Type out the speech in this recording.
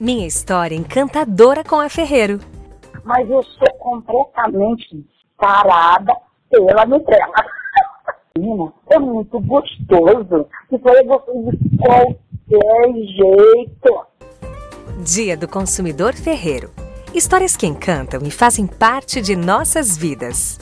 Minha história encantadora com a Ferreiro. Mas eu sou completamente parada pela Nutella. É muito gostoso. E foi gostoso de qualquer jeito. Dia do Consumidor Ferreiro. Histórias que encantam e fazem parte de nossas vidas.